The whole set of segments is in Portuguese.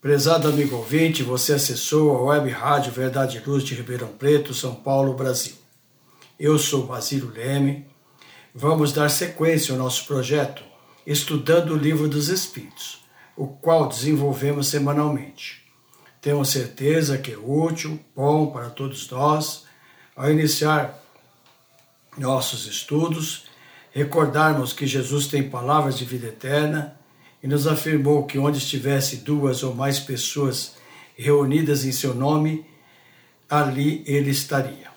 Prezado amigo ouvinte, você acessou a web rádio Verdade e Luz de Ribeirão Preto, São Paulo, Brasil. Eu sou Basílio Leme. Vamos dar sequência ao nosso projeto estudando o Livro dos Espíritos, o qual desenvolvemos semanalmente. Tenho certeza que é útil, bom para todos nós, ao iniciar nossos estudos, recordarmos que Jesus tem palavras de vida eterna e nos afirmou que onde estivesse duas ou mais pessoas reunidas em seu nome, ali ele estaria.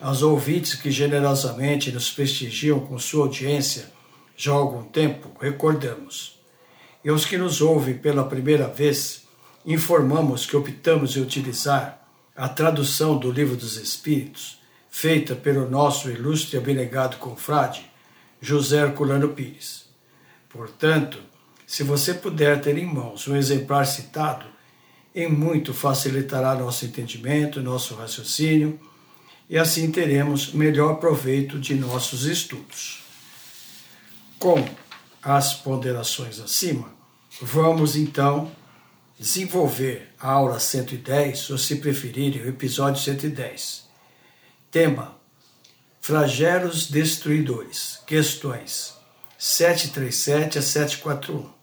Aos ouvintes que generosamente nos prestigiam com sua audiência já há algum tempo, recordamos. E aos que nos ouvem pela primeira vez, informamos que optamos em utilizar a tradução do Livro dos Espíritos, feita pelo nosso ilustre e abnegado confrade, José Herculano Pires. Portanto, se você puder ter em mãos um exemplar citado, em muito facilitará nosso entendimento, nosso raciocínio, e assim teremos melhor proveito de nossos estudos. Com as ponderações acima, vamos então desenvolver a aula 110, ou se preferirem, o episódio 110. Tema: Flagelos destruidores. Questões 737 a 741.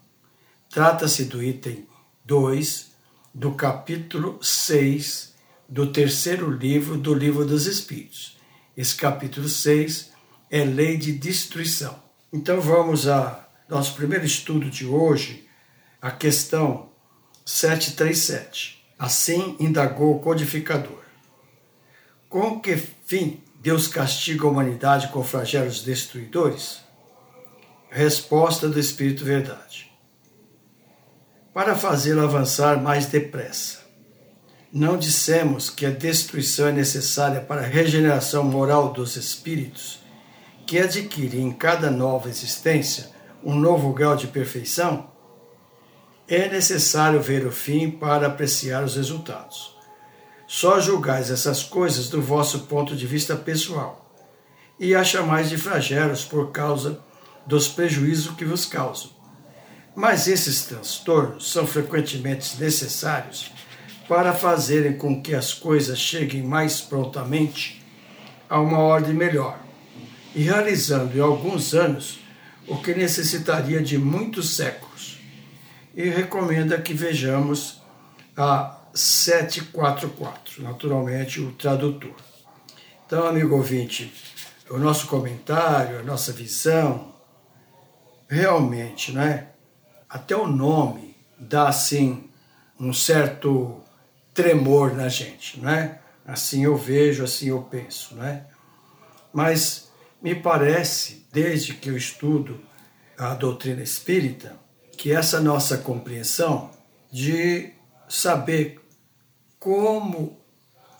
Trata-se do item 2 do capítulo 6 do terceiro livro do Livro dos Espíritos. Esse capítulo 6 é Lei de Destruição. Então vamos a nosso primeiro estudo de hoje, a questão 737. Assim indagou o codificador. Com que fim Deus castiga a humanidade com flagelos destruidores? Resposta do Espírito Verdade para fazê-lo avançar mais depressa. Não dissemos que a destruição é necessária para a regeneração moral dos espíritos, que adquire em cada nova existência um novo grau de perfeição? É necessário ver o fim para apreciar os resultados. Só julgais essas coisas do vosso ponto de vista pessoal e a chamais de flagelos por causa dos prejuízos que vos causam mas esses transtornos são frequentemente necessários para fazerem com que as coisas cheguem mais prontamente a uma ordem melhor, e realizando em alguns anos o que necessitaria de muitos séculos. E recomenda que vejamos a 744, naturalmente o tradutor. Então, amigo ouvinte, o nosso comentário, a nossa visão, realmente, né? Até o nome dá assim um certo tremor na gente, não é? Assim eu vejo, assim eu penso, não é? Mas me parece, desde que eu estudo a doutrina espírita, que essa nossa compreensão de saber como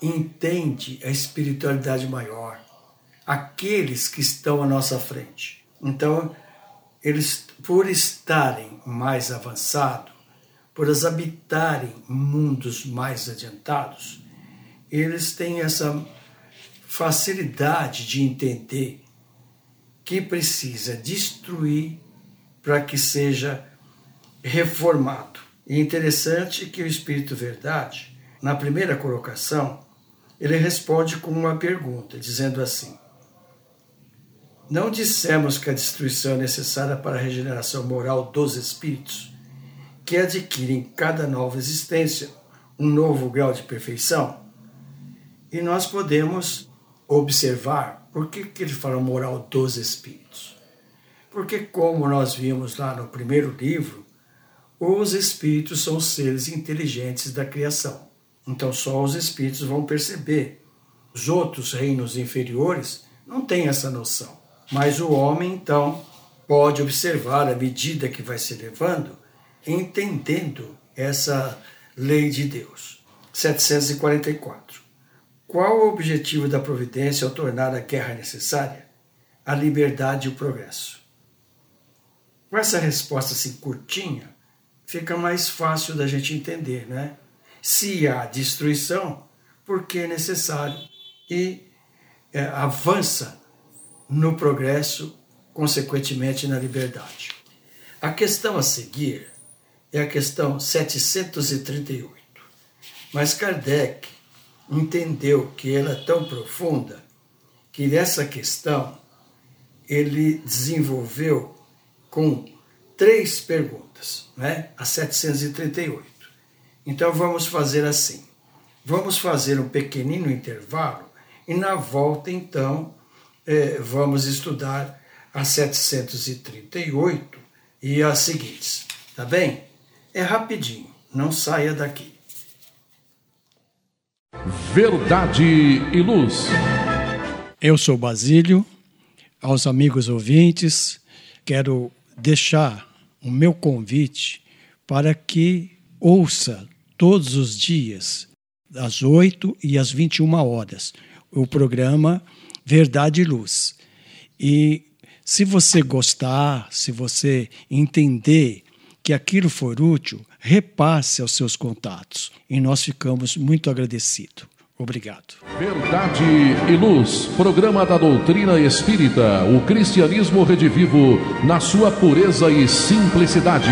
entende a espiritualidade maior, aqueles que estão à nossa frente. Então, eles, por estarem mais avançados, por eles habitarem mundos mais adiantados, eles têm essa facilidade de entender que precisa destruir para que seja reformado. E é interessante que o Espírito Verdade, na primeira colocação, ele responde com uma pergunta, dizendo assim: Não dissemos que a destruição é necessária para a regeneração moral dos espíritos, que adquirem cada nova existência um novo grau de perfeição. E nós podemos observar por que, que ele fala moral dos espíritos. Porque, como nós vimos lá no primeiro livro, os espíritos são seres inteligentes da criação. Então, só os espíritos vão perceber. Os outros reinos inferiores não têm essa noção. Mas o homem, então, pode observar à medida que vai se levando, entendendo essa lei de Deus. 744. Qual o objetivo da providência ao tornar a guerra necessária? A liberdade e o progresso. Com essa resposta assim curtinha, fica mais fácil da gente entender, né? Se há destruição, porque é necessário e é, avança no progresso, consequentemente na liberdade. A questão a seguir é a questão 738. Mas Kardec entendeu que ela é tão profunda que nessa questão ele desenvolveu com três perguntas, né? a 738. Então vamos fazer assim. Vamos fazer um pequenino intervalo e na volta, então, eh, vamos estudar a 738 e as seguintes, tá bem? É rapidinho, não saia daqui. Verdade e Luz. Eu sou Basílio, aos amigos ouvintes, quero deixar o meu convite para que ouça todos os dias, às 8 e às 21 horas, o programa Verdade e Luz. E se você gostar, se você entender que aquilo for útil, repasse aos seus contatos. E nós ficamos muito agradecidos. Obrigado. Verdade e Luz, programa da doutrina espírita, o cristianismo redivivo na sua pureza e simplicidade.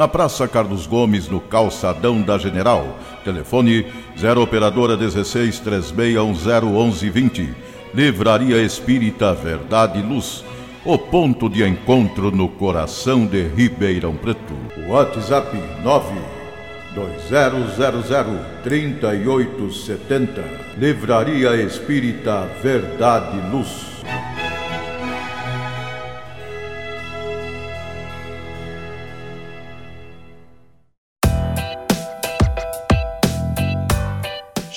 na Praça Carlos Gomes, no Calçadão da General. Telefone 0 Operadora 16 3610 Livraria Espírita Verdade e Luz, o ponto de encontro no coração de Ribeirão Preto. WhatsApp 9 2000-3870. Livraria Espírita Verdade Luz.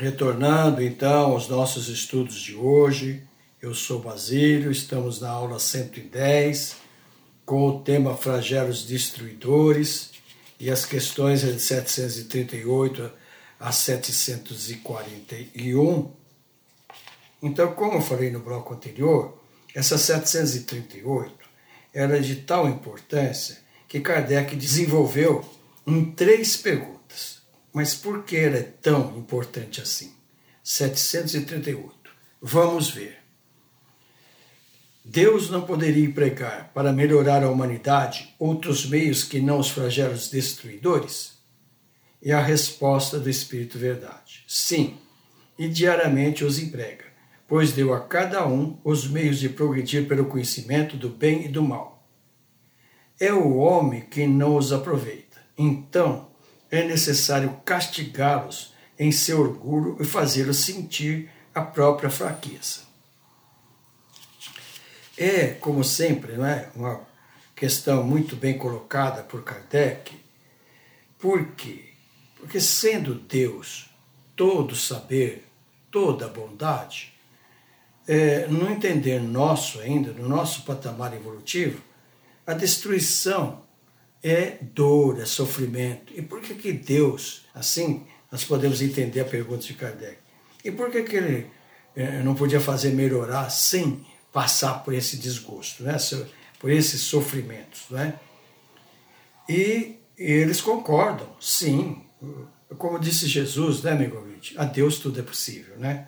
Retornando então aos nossos estudos de hoje, eu sou Basílio, estamos na aula 110 com o tema Flagelos Destruidores e as questões de 738 a 741. Então, como eu falei no bloco anterior, essa 738 era de tal importância que Kardec desenvolveu em três perguntas. Mas por que ela é tão importante assim? 738. Vamos ver. Deus não poderia empregar para melhorar a humanidade outros meios que não os flagelos destruidores? E a resposta do Espírito Verdade: sim, e diariamente os emprega, pois deu a cada um os meios de progredir pelo conhecimento do bem e do mal. É o homem que não os aproveita. Então, é necessário castigá-los em seu orgulho e fazê-los sentir a própria fraqueza. É, como sempre, não é? uma questão muito bem colocada por Kardec. Por quê? Porque sendo Deus todo saber, toda bondade, é, no entender nosso ainda, no nosso patamar evolutivo, a destruição é dor, é sofrimento. E por que que Deus, assim, nós podemos entender a pergunta de Kardec, e por que que ele é, não podia fazer melhorar sem passar por esse desgosto, né? por esses sofrimentos. Né? E, eles concordam, sim. Como disse Jesus, né, amigo ouvinte? A Deus tudo é possível, né?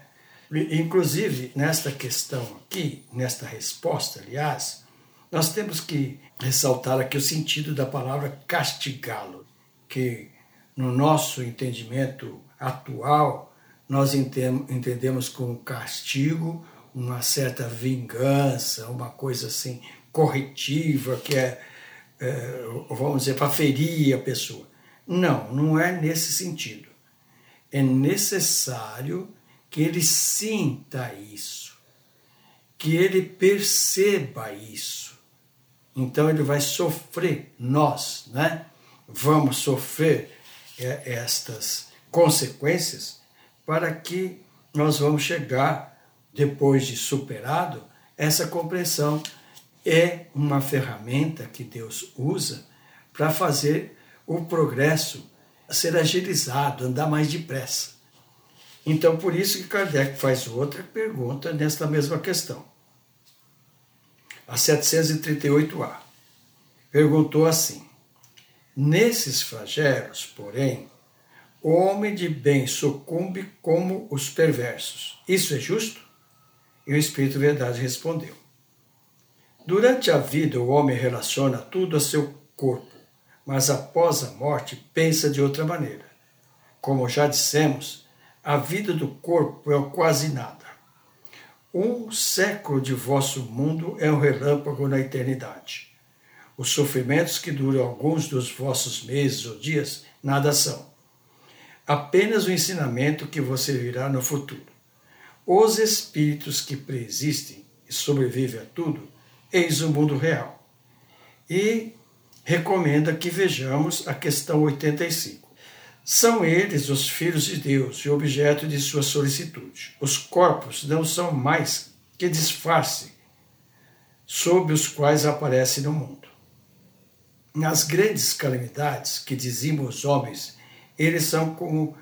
Inclusive, nesta questão aqui, nesta resposta, aliás, nós temos que ressaltar aqui o sentido da palavra castigá-lo, que no nosso entendimento atual, nós entendemos como castigo uma certa vingança, uma coisa assim corretiva, que é, é vamos dizer, para ferir a pessoa. Não, não é nesse sentido. É necessário que ele sinta isso, que ele perceba isso. Então ele vai sofrer, nós, né? Vamos sofrer é, estas consequências para que nós vamos chegar depois de superado, essa compreensão é uma ferramenta que Deus usa para fazer o progresso ser agilizado, andar mais depressa. Então, por isso que Kardec faz outra pergunta nesta mesma questão. A 738A. Perguntou assim: Nesses flagelos, porém, o homem de bem sucumbe como os perversos. Isso é justo? E o Espírito Verdade respondeu: Durante a vida, o homem relaciona tudo a seu corpo, mas após a morte, pensa de outra maneira. Como já dissemos, a vida do corpo é quase nada. Um século de vosso mundo é um relâmpago na eternidade. Os sofrimentos que duram alguns dos vossos meses ou dias nada são. Apenas o ensinamento que você virá no futuro. Os espíritos que preexistem e sobrevivem a tudo, eis o mundo real. E recomenda que vejamos a questão 85. São eles os filhos de Deus e objeto de sua solicitude. Os corpos não são mais que disfarce sob os quais aparece no mundo. Nas grandes calamidades que dizimam os homens, eles são como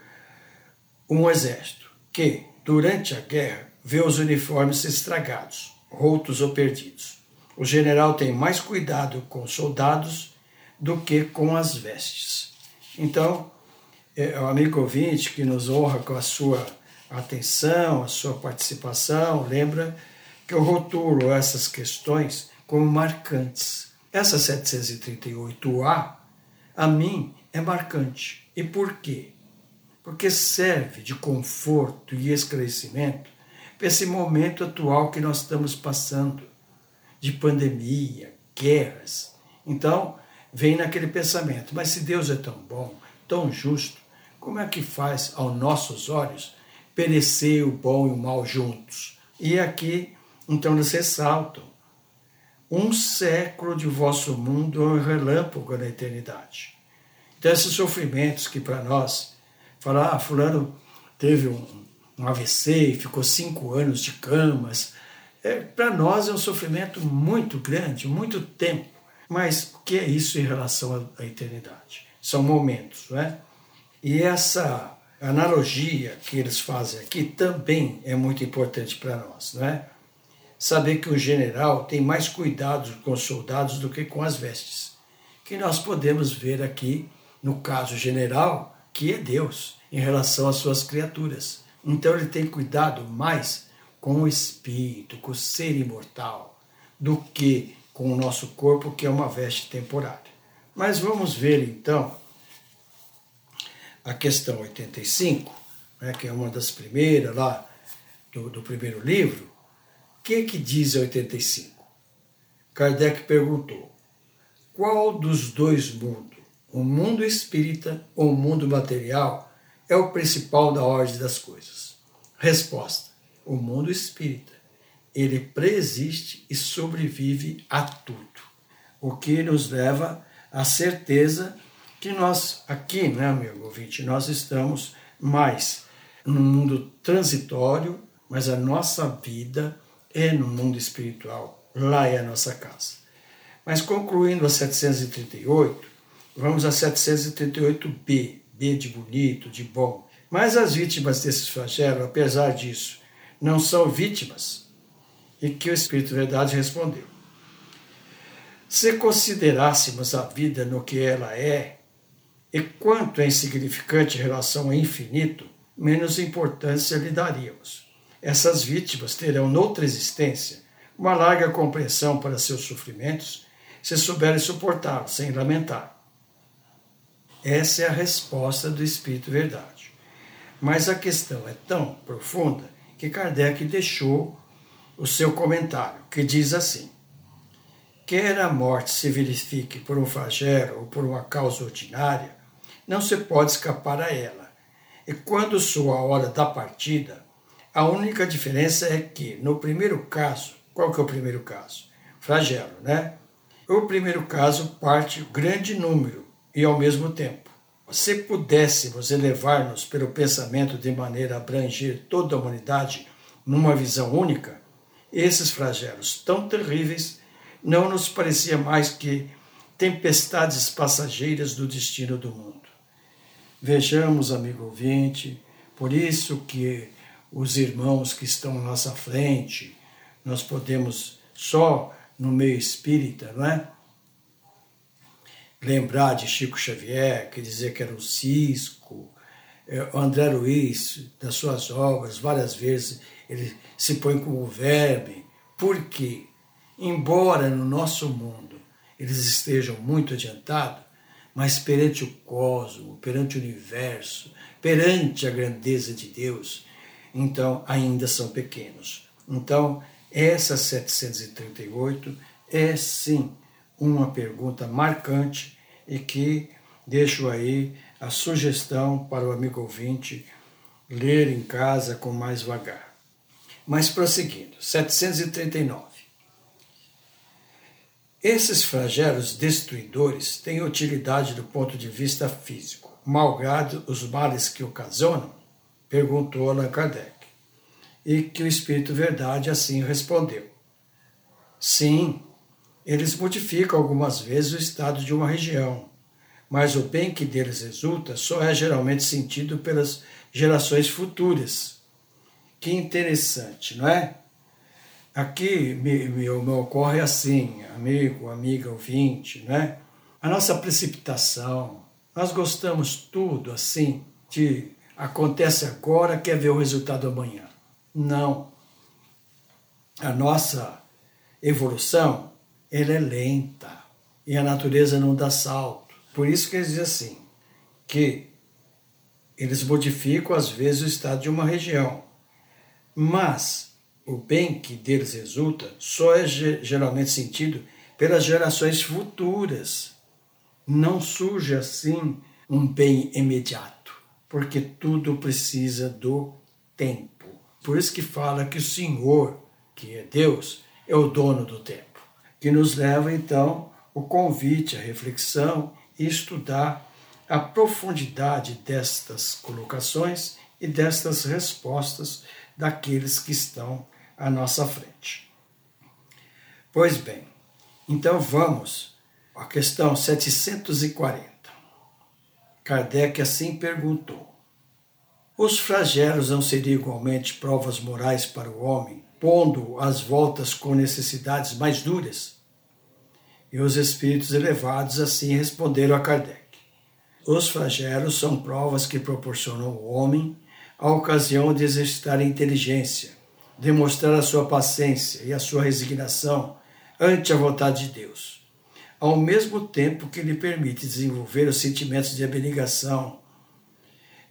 um exército que, durante a guerra, vê os uniformes estragados, rotos ou perdidos. O general tem mais cuidado com os soldados do que com as vestes. Então, é, o amigo ouvinte que nos honra com a sua atenção, a sua participação, lembra que eu rotulo essas questões como marcantes. Essa 738A, a mim, é marcante. E por quê? porque serve de conforto e esclarecimento para esse momento atual que nós estamos passando, de pandemia, guerras. Então, vem naquele pensamento: mas se Deus é tão bom, tão justo, como é que faz, aos nossos olhos, perecer o bom e o mal juntos? E aqui, então, eles ressaltam: um século de vosso mundo é um relâmpago na eternidade. Então, esses sofrimentos que para nós falar, ah, fulano teve um, um AVC e ficou cinco anos de camas. É, Para nós é um sofrimento muito grande, muito tempo. Mas o que é isso em relação à, eternidade? São momentos, não é? E essa analogia que eles fazem aqui também é muito importante para nós, não é? Saber que o general tem mais cuidado com os soldados do que com as vestes. Que nós podemos ver aqui, no caso general, que é Deus em relação às suas criaturas. Então ele tem cuidado mais com o espírito, com o ser imortal, do que com o nosso corpo, que é uma veste temporária. Mas vamos ver então a questão 85, né, que é uma das primeiras lá do, do primeiro livro. O que, que diz a 85? Kardec perguntou: qual dos dois mundos o mundo espírita ou o mundo material é o principal da ordem das coisas? Resposta: o mundo espírita. Ele preexiste e sobrevive a tudo. O que nos leva à certeza que nós, aqui, né, amigo ouvinte, nós estamos mais no mundo transitório, mas a nossa vida é no mundo espiritual. Lá é a nossa casa. Mas concluindo a 738, vamos a 738b, B de bonito, de bom. Mas as vítimas desses flagelos, apesar disso, não são vítimas. E que o Espírito Verdade respondeu: Se considerássemos a vida no que ela é, e quanto é insignificante em relação ao infinito, menos importância lhe daríamos. Essas vítimas terão noutra existência uma larga compreensão para seus sofrimentos, se souberem suportá-los sem lamentar. Essa é a resposta do Espírito Verdade. Mas a questão é tão profunda que Kardec deixou o seu comentário, que diz assim: Quer a morte se verifique por um flagelo ou por uma causa ordinária, não se pode escapar a ela. E quando soa a hora da partida, a única diferença é que, no primeiro caso, qual que é o primeiro caso? Flagelo, né? O primeiro caso parte grande número e ao mesmo tempo. Se pudéssemos elevar-nos pelo pensamento de maneira a abranger toda a humanidade numa visão única, esses flagelos tão terríveis não nos parecia mais que tempestades passageiras do destino do mundo. Vejamos, amigo ouvinte, por isso que os irmãos que estão à nossa frente, nós podemos só no meio espírita, não é? lembrar de Chico Xavier, que dizia que era um cisco, é, André Luiz, das suas obras, várias vezes ele se põe como verme, porque, embora no nosso mundo eles estejam muito adiantados, mas perante o cosmo, perante o universo, perante a grandeza de Deus, então ainda são pequenos. Então, essa 738 é sim uma pergunta marcante e que deixo aí a sugestão para o amigo ouvinte ler em casa com mais vagar. Mas prosseguindo, 739. Esses flagelos destruidores têm utilidade do ponto de vista físico, malgrado os males que ocasionam? Perguntou Allan Kardec. E que o Espírito Verdade assim respondeu. Sim, eles modificam algumas vezes o estado de uma região, mas o bem que deles resulta só é geralmente sentido pelas gerações futuras. Que interessante, não é? Aqui me, me, me ocorre assim, amigo, amiga, ouvinte, né? A nossa precipitação, nós gostamos tudo assim, de acontece agora, quer ver o resultado amanhã. Não. A nossa evolução ela é lenta e a natureza não dá salto. Por isso que eles dizem assim, que eles modificam às vezes o estado de uma região, mas o bem que deles resulta só é geralmente sentido pelas gerações futuras. Não surge assim um bem imediato, porque tudo precisa do tempo. Por isso que fala que o Senhor, que é Deus, é o dono do tempo que nos leva então o convite à reflexão e estudar a profundidade destas colocações e destas respostas daqueles que estão à nossa frente. Pois bem, então vamos à questão 740. Kardec assim perguntou: Os flagelos não seriam igualmente provas morais para o homem pondo as voltas com necessidades mais duras? E os espíritos elevados assim responderam a Kardec. Os flagelos são provas que proporcionam ao homem a ocasião de exercitar a inteligência, demonstrar a sua paciência e a sua resignação ante a vontade de Deus, ao mesmo tempo que lhe permite desenvolver os sentimentos de abnegação,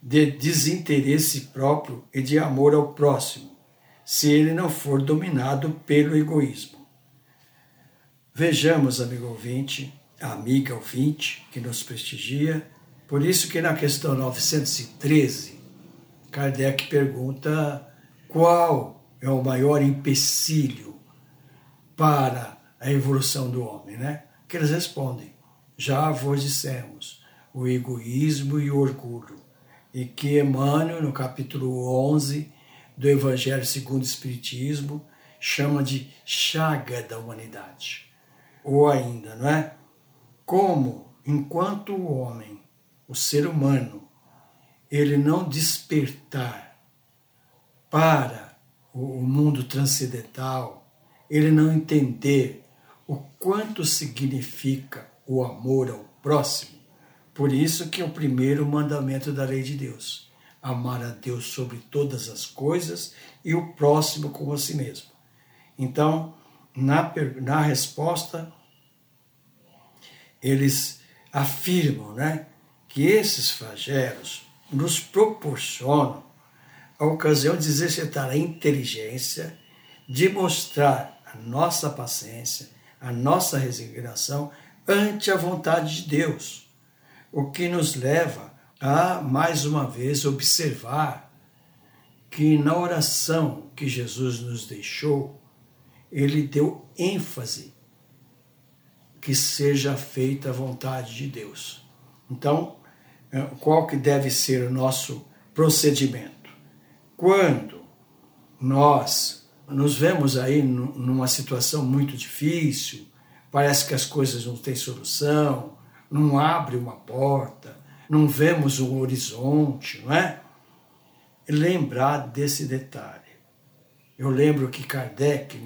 de desinteresse próprio e de amor ao próximo, se ele não for dominado pelo egoísmo. Vejamos, amigo ouvinte, amiga ouvinte que nos prestigia. Por isso que na questão 913, Kardec pergunta qual é o maior empecilho para a evolução do homem, né? Que eles respondem: já vos dissemos, o egoísmo e o orgulho. E que Emmanuel, no capítulo 11 do Evangelho segundo o Espiritismo, chama de chaga da humanidade. Ou ainda, não é? Como, enquanto o homem, o ser humano, ele não despertar para o mundo transcendental, ele não entender o quanto significa o amor ao próximo, por isso que é o primeiro mandamento da lei de Deus, amar a Deus sobre todas as coisas e o próximo como a si mesmo. Então, na, na resposta, eles afirmam né, que esses flagelos nos proporcionam a ocasião de exercitar a inteligência, de mostrar a nossa paciência, a nossa resignação ante a vontade de Deus, o que nos leva a, mais uma vez, observar que na oração que Jesus nos deixou, ele deu ênfase que seja feita a vontade de Deus. Então, eh, qual que deve ser o nosso procedimento? Quando nós nos vemos aí numa situação muito difícil, parece que as coisas não têm solução, não abre uma porta, não vemos um horizonte, não é? Lembrar desse detalhe. Eu lembro que Kardec,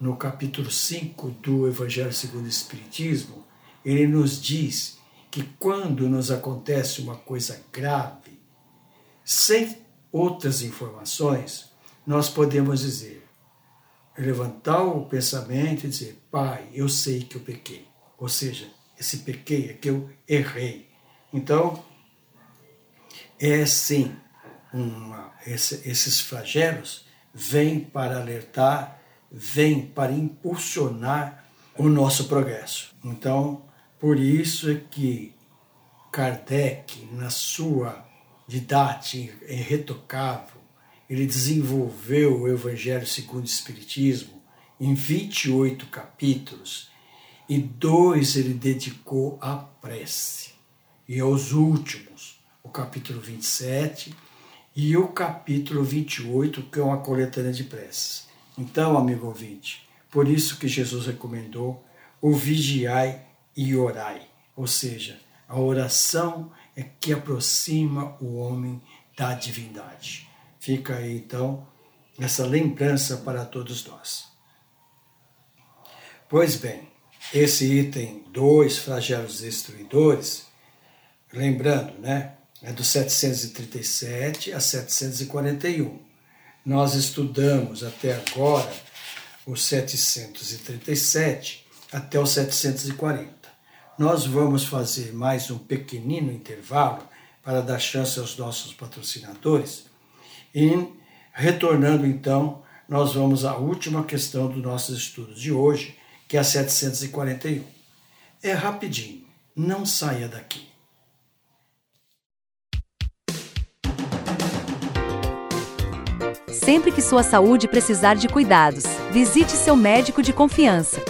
no capítulo 5 do Evangelho segundo o Espiritismo, ele nos diz que quando nos acontece uma coisa grave, sem outras informações, nós podemos dizer: levantar o pensamento e dizer: Pai, eu sei que eu pequei. Ou seja, esse pequei é que eu errei. Então, é sim, uma, esse, esses flagelos vêm para alertar, vêm para impulsionar o nosso progresso. Então, por isso é que Kardec, na sua didática irretocável, ele desenvolveu o Evangelho segundo o Espiritismo em 28 capítulos e dois ele dedicou à prece. E aos últimos, o capítulo 27 e o capítulo 28, que é uma coletânea de preces. Então, amigo ouvinte, por isso que Jesus recomendou o vigiai e orai, ou seja, a oração é que aproxima o homem da divindade. Fica aí então essa lembrança para todos nós. Pois bem, esse item 2, flagelos destruidores, lembrando, né, é do 737 a 741. Nós estudamos até agora o 737 até o 740. Nós vamos fazer mais um pequenino intervalo para dar chance aos nossos patrocinadores e retornando então, nós vamos à última questão dos nossos estudos de hoje, que é a 741. É rapidinho, não saia daqui. Sempre que sua saúde precisar de cuidados, visite seu médico de confiança.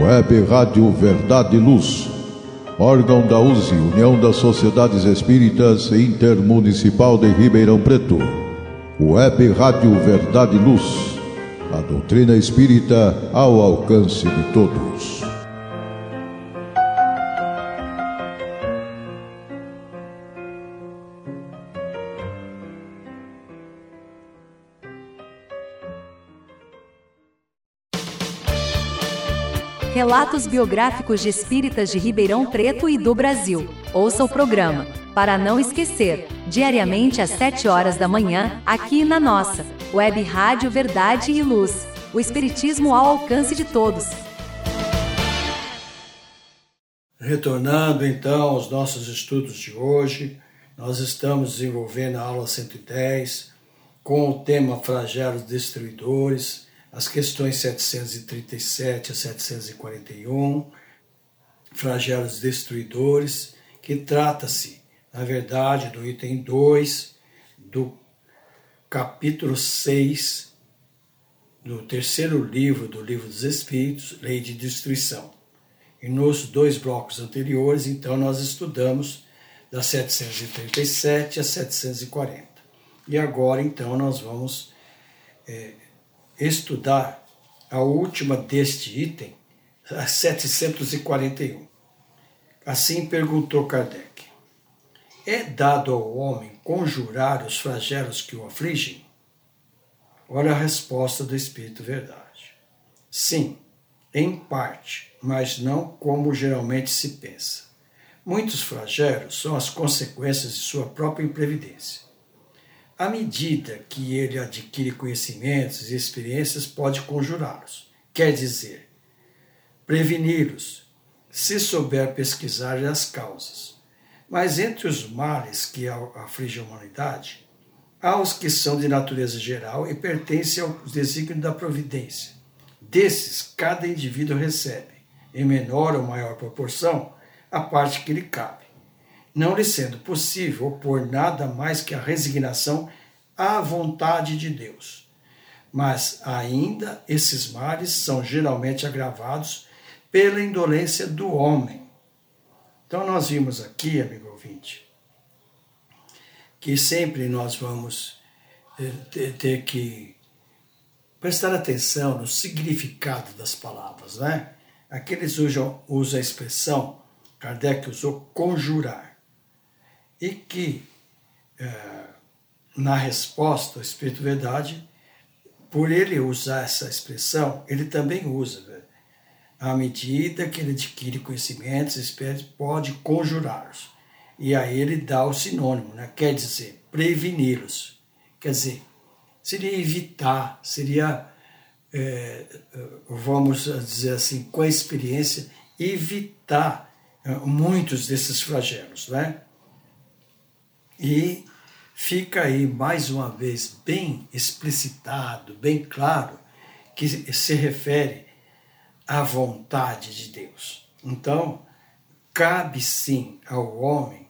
Web Rádio Verdade e Luz, órgão da USE, União das Sociedades Espíritas Intermunicipal de Ribeirão Preto. Web Rádio Verdade e Luz, a doutrina espírita ao alcance de todos. Relatos biográficos de espíritas de Ribeirão Preto e do Brasil. Ouça o programa. Para não esquecer, diariamente às 7 horas da manhã, aqui na nossa Web Rádio Verdade e Luz. O Espiritismo ao alcance de todos. Retornando então aos nossos estudos de hoje, nós estamos desenvolvendo a aula 110 com o tema Flagelos Destruidores, as questões 737 a 741, Flagelos Destruidores, que trata-se, na verdade, do item 2 do capítulo 6 do terceiro livro do Livro dos Espíritos, Lei de Destruição. E nos dois blocos anteriores, então, nós estudamos da 737 a 740. E agora, então, nós vamos é, estudar a última deste item, a 741. Assim perguntou Kardec: É dado ao homem conjurar os flagelos que o afligem? Olha a resposta do Espírito Verdade. Sim, em parte, mas não como geralmente se pensa. Muitos flagelos são as consequências de sua própria imprevidência. À medida que ele adquire conhecimentos e experiências, pode conjurá-los. Quer dizer, preveni-los, se souber pesquisar as causas. Mas entre os males que afligem a humanidade, há os que são de natureza geral e pertencem ao desígnio da providência Desses, cada indivíduo recebe, em menor ou maior proporção, a parte que lhe cabe, não lhe sendo possível opor nada mais que a resignação à vontade de Deus. Mas ainda esses males são geralmente agravados pela indolência do homem. Então, nós vimos aqui, amigo ouvinte, que sempre nós vamos eh, ter que prestar atenção no significado das palavras, né? Aqui eles usam, usam a expressão, Kardec usou conjurar, e que é, na resposta ao Espírito Verdade, por ele usar essa expressão, ele também usa. Né? À medida que ele adquire conhecimentos, espírito pode conjurá-los. E aí ele dá o sinônimo, né? quer dizer, preveni-los. Quer dizer, seria evitar, seria, é, vamos dizer assim, com a experiência, evitar é, muitos desses flagelos, né? E fica aí mais uma vez bem explicitado, bem claro, que se refere à vontade de Deus. Então, cabe sim ao homem,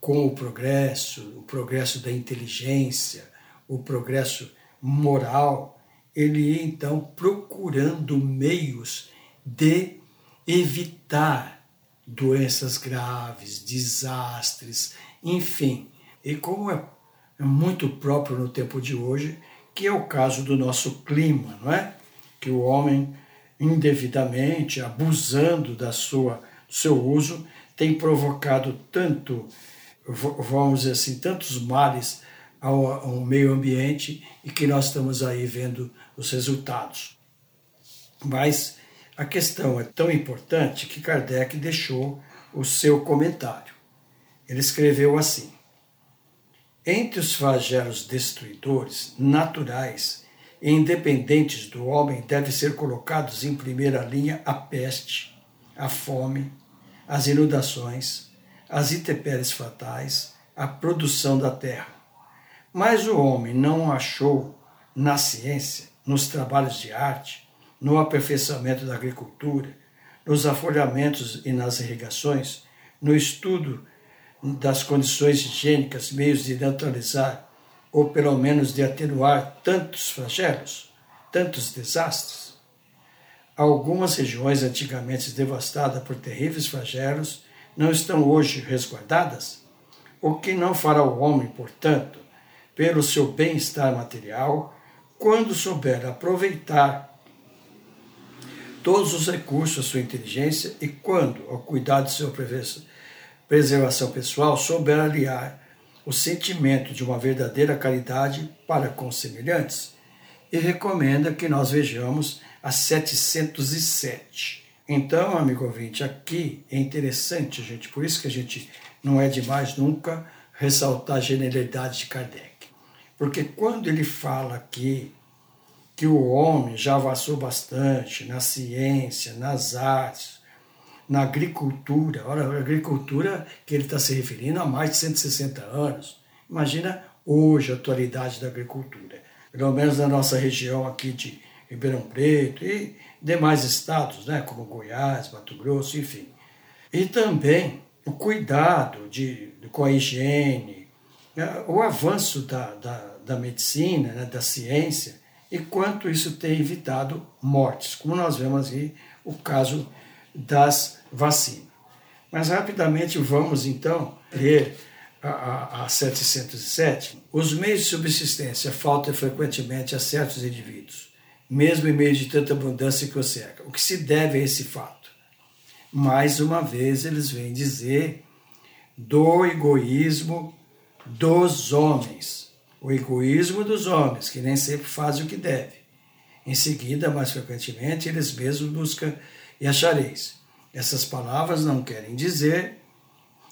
com o progresso, o progresso da inteligência, o progresso moral, ele ia então procurando meios de evitar doenças graves, desastres, enfim. E como é muito próprio no tempo de hoje, que é o caso do nosso clima, não é? Que o homem indevidamente, abusando da sua do seu uso, tem provocado tanto, vamos dizer assim, tantos males ao, ao meio ambiente e que nós estamos aí vendo os resultados. Mas a questão é tão importante que Kardec deixou o seu comentário. Ele escreveu assim: Entre os flagelos destruidores naturais e independentes do homem devem ser colocados em primeira linha a peste, a fome, as inundações, as intempéries fatais, a produção da terra. Mas o homem não achou na ciência, nos trabalhos de arte, no aperfeiçoamento da agricultura, nos afolhamentos e nas irrigações, no estudo das condições higiênicas, meios de neutralizar ou pelo menos de atenuar tantos flagelos, tantos desastres. Algumas regiões antigamente devastadas por terríveis flagelos não estão hoje resguardadas? O que não fará o homem, portanto, pelo seu bem-estar material, quando souber aproveitar todos os recursos da sua inteligência e quando, ao cuidar de sua preservação pessoal, souber aliar o sentimento de uma verdadeira caridade para com semelhantes. E recomenda que nós vejamos a 707. Então, amigo ouvinte, aqui é interessante, gente, por isso que a gente não é demais nunca ressaltar a genialidade de Kardec. Porque quando ele fala aqui que o homem já avançou bastante na ciência, nas artes, na agricultura, olha, a agricultura que ele está se referindo há mais de 160 anos. Imagina hoje a atualidade da agricultura. Pelo menos na nossa região aqui de Ribeirão Preto e demais estados, né, como Goiás, Mato Grosso, enfim. E também o cuidado de, com a higiene, né, o avanço da, da, da medicina, né, da ciência, e quanto isso tem evitado mortes, como nós vemos aí o caso das vacinas. Mas rapidamente vamos então ler a, a, a 707. Os meios de subsistência faltam frequentemente a certos indivíduos mesmo em meio de tanta abundância que o cerca. O que se deve a esse fato? Mais uma vez, eles vêm dizer do egoísmo dos homens. O egoísmo dos homens, que nem sempre fazem o que deve. Em seguida, mais frequentemente, eles mesmos buscam e achareis. Essas palavras não querem dizer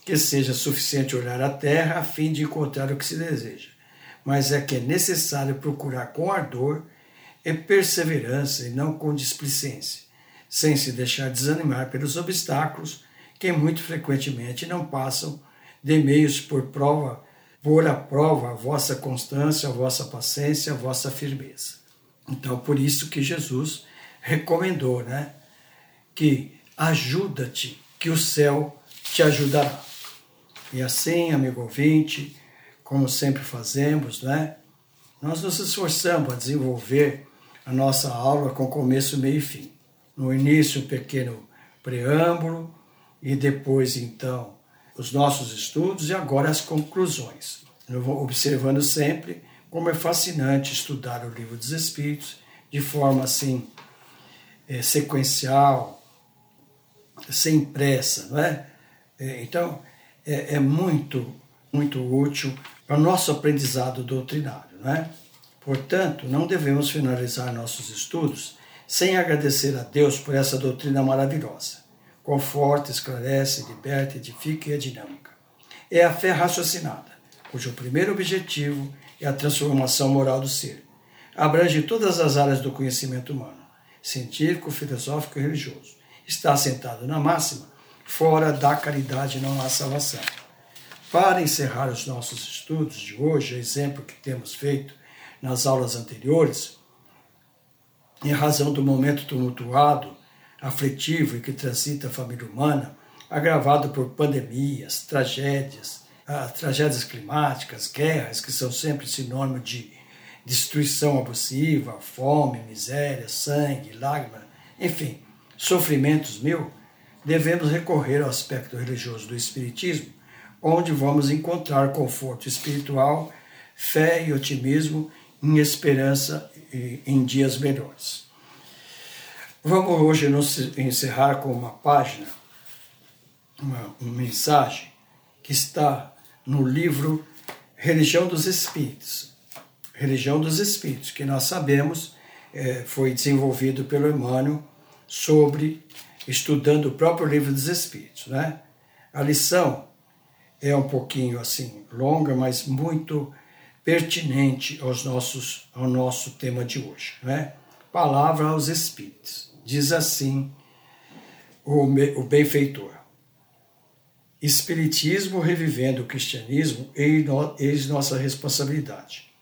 que seja suficiente olhar a terra a fim de encontrar o que se deseja, mas é que é necessário procurar com ardor é perseverança e não com displicência, sem se deixar desanimar pelos obstáculos que muito frequentemente não passam de meios por prova, por a prova a vossa constância, a vossa paciência, a vossa firmeza. Então, por isso que Jesus recomendou, né, que ajuda-te, que o céu te ajudará. E assim, amigo ouvinte, como sempre fazemos, né, nós nos esforçamos a desenvolver a nossa aula com começo, meio e fim. No início, um pequeno preâmbulo e depois, então, os nossos estudos e agora as conclusões. Observando sempre como é fascinante estudar o livro dos Espíritos de forma assim é, sequencial, sem pressa, não é? é então é, é, muito muito útil para o nosso aprendizado doutrinário, não é? Portanto, não devemos finalizar nossos estudos sem agradecer a Deus por essa doutrina maravilhosa. Conforta, esclarece, liberta, edifica e é dinâmica. É a fé raciocinada, cujo primeiro objetivo é a transformação moral do ser. Abrange todas as áreas do conhecimento humano, científico, filosófico e religioso. Está assentado na máxima, fora da caridade não há salvação. Para encerrar os nossos estudos de hoje, exemplo que temos feito nas aulas anteriores, em razão do momento tumultuado, aflitivo e que transita a família humana, agravado por pandemias, tragédias, ah, tragédias climáticas, guerras, que são sempre sinônimo de destruição abusiva, fome, miséria, sangue, lágrima, enfim, sofrimentos mil, devemos recorrer ao aspecto religioso do Espiritismo, onde vamos encontrar conforto espiritual, fé e otimismo em esperança em dias melhores. Vamos hoje nos encerrar com uma página, uma, uma mensagem que está no livro Religião dos Espíritos. Religião dos Espíritos, que nós sabemos é, foi desenvolvido pelo Emmanuel sobre estudando o próprio livro dos Espíritos. Né? A lição é um pouquinho assim longa, mas muito pertinente aos nossos, ao nosso tema de hoje. Né? Palavra aos Espíritos. Diz assim o, o benfeitor. Espiritismo revivendo o cristianismo, eis nossa responsabilidade.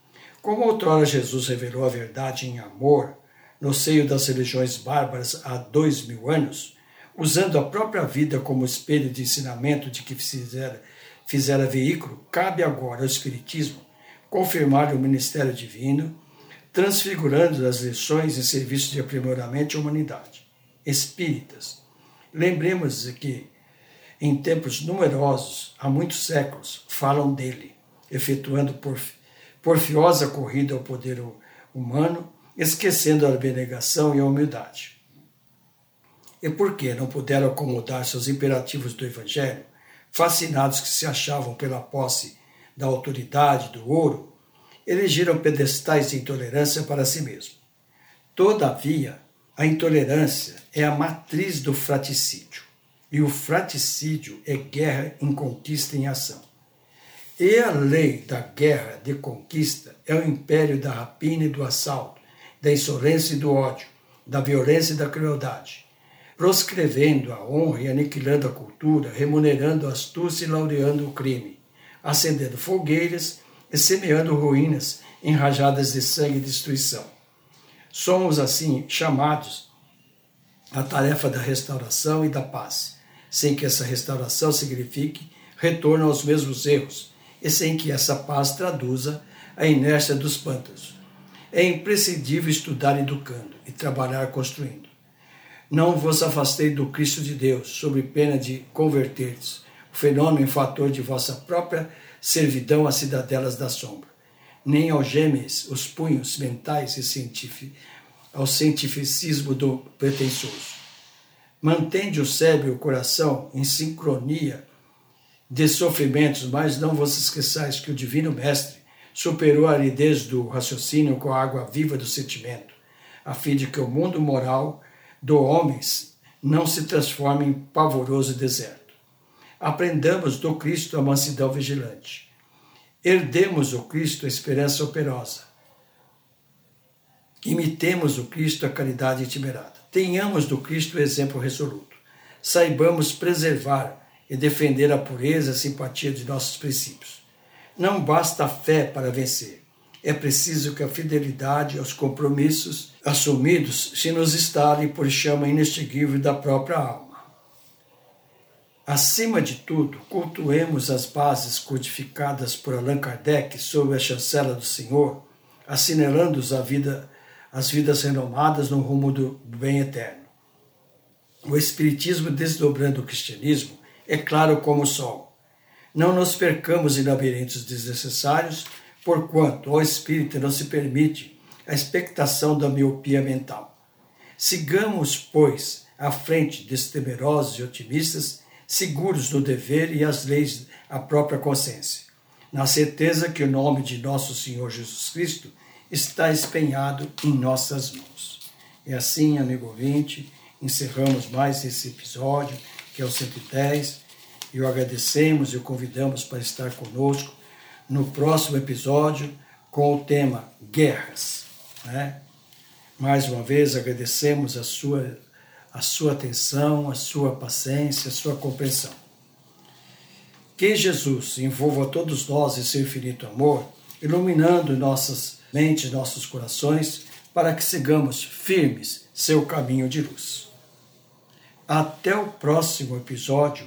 Como outrora Jesus revelou a verdade em amor no seio das religiões bárbaras há dois mil anos, usando a própria vida como espelho de ensinamento de que fizera, fizera veículo, cabe agora ao Espiritismo confirmar o ministério divino, transfigurando as lições e serviços de aprimoramento à humanidade. Espíritas, lembremos que em tempos numerosos, há muitos séculos, falam dele, efetuando porfiosa corrida ao poder humano, esquecendo a abnegação e a humildade. E por que não puderam acomodar seus imperativos do Evangelho, fascinados que se achavam pela posse da autoridade, do ouro, elegeram pedestais de intolerância para si mesmo. Todavia, A intolerância é a matriz do fraticídio, e o fraticídio é guerra em conquista em ação. E a lei da guerra de conquista é o império da rapina e do assalto, da insolência e do ódio, da violência e da crueldade, proscrevendo a honra e aniquilando a cultura, remunerando a astúcia e laureando o crime, acendendo fogueiras e semeando ruínas em rajadas de sangue e destruição. Somos, assim, chamados à tarefa da restauração e da paz, sem que essa restauração signifique retorno aos mesmos erros e sem que essa paz traduza a inércia dos pântanos. É imprescindível estudar educando e trabalhar construindo. Não vos afastei do Cristo de Deus, sob pena de converter-vos, o fenômeno em fator de vossa própria servidão às cidadelas da sombra nem algemes os punhos mentais e ao cientificismo do pretensioso. Mantende o cérebro e o coração em sincronia de sofrimentos, mas não vos esqueçais que o Divino Mestre superou a aridez do raciocínio com a água viva do sentimento, a fim de que o mundo moral do homens não se transforme em pavoroso deserto. Aprendamos do Cristo a mansidão vigilante Herdemos o Cristo a esperança operosa. Imitemos o Cristo a caridade itinerada. Tenhamos do Cristo o exemplo resoluto. Saibamos preservar e defender a pureza e a simpatia de nossos princípios. Não basta a fé para vencer. É preciso que a fidelidade aos compromissos assumidos se nos instale por chama inextinguível da própria alma. Acima de tudo, cultuemos as bases codificadas por Allan Kardec sob a chancela do Senhor, assinalando-os a vida, as vidas renomadas no rumo do bem eterno. O Espiritismo, desdobrando o cristianismo, é claro como o sol. Não nos percamos em labirintos desnecessários, porquanto ao espírito não se permite a expectação da miopia mental. Sigamos, pois, à frente destes temerosos e otimistas seguros do dever e as leis à própria consciência, na certeza que o nome de nosso Senhor Jesus Cristo está empenhado em nossas mãos. E assim, amigo ouvinte, encerramos mais esse episódio, que é o 110, e o agradecemos e o convidamos para estar conosco no próximo episódio com o tema Guerras. Né? Mais uma vez agradecemos a sua a sua atenção, a sua paciência, a sua compreensão. Que Jesus envolva todos nós em seu infinito amor, iluminando nossas mentes, nossos corações, para que sigamos firmes seu caminho de luz. Até o próximo episódio,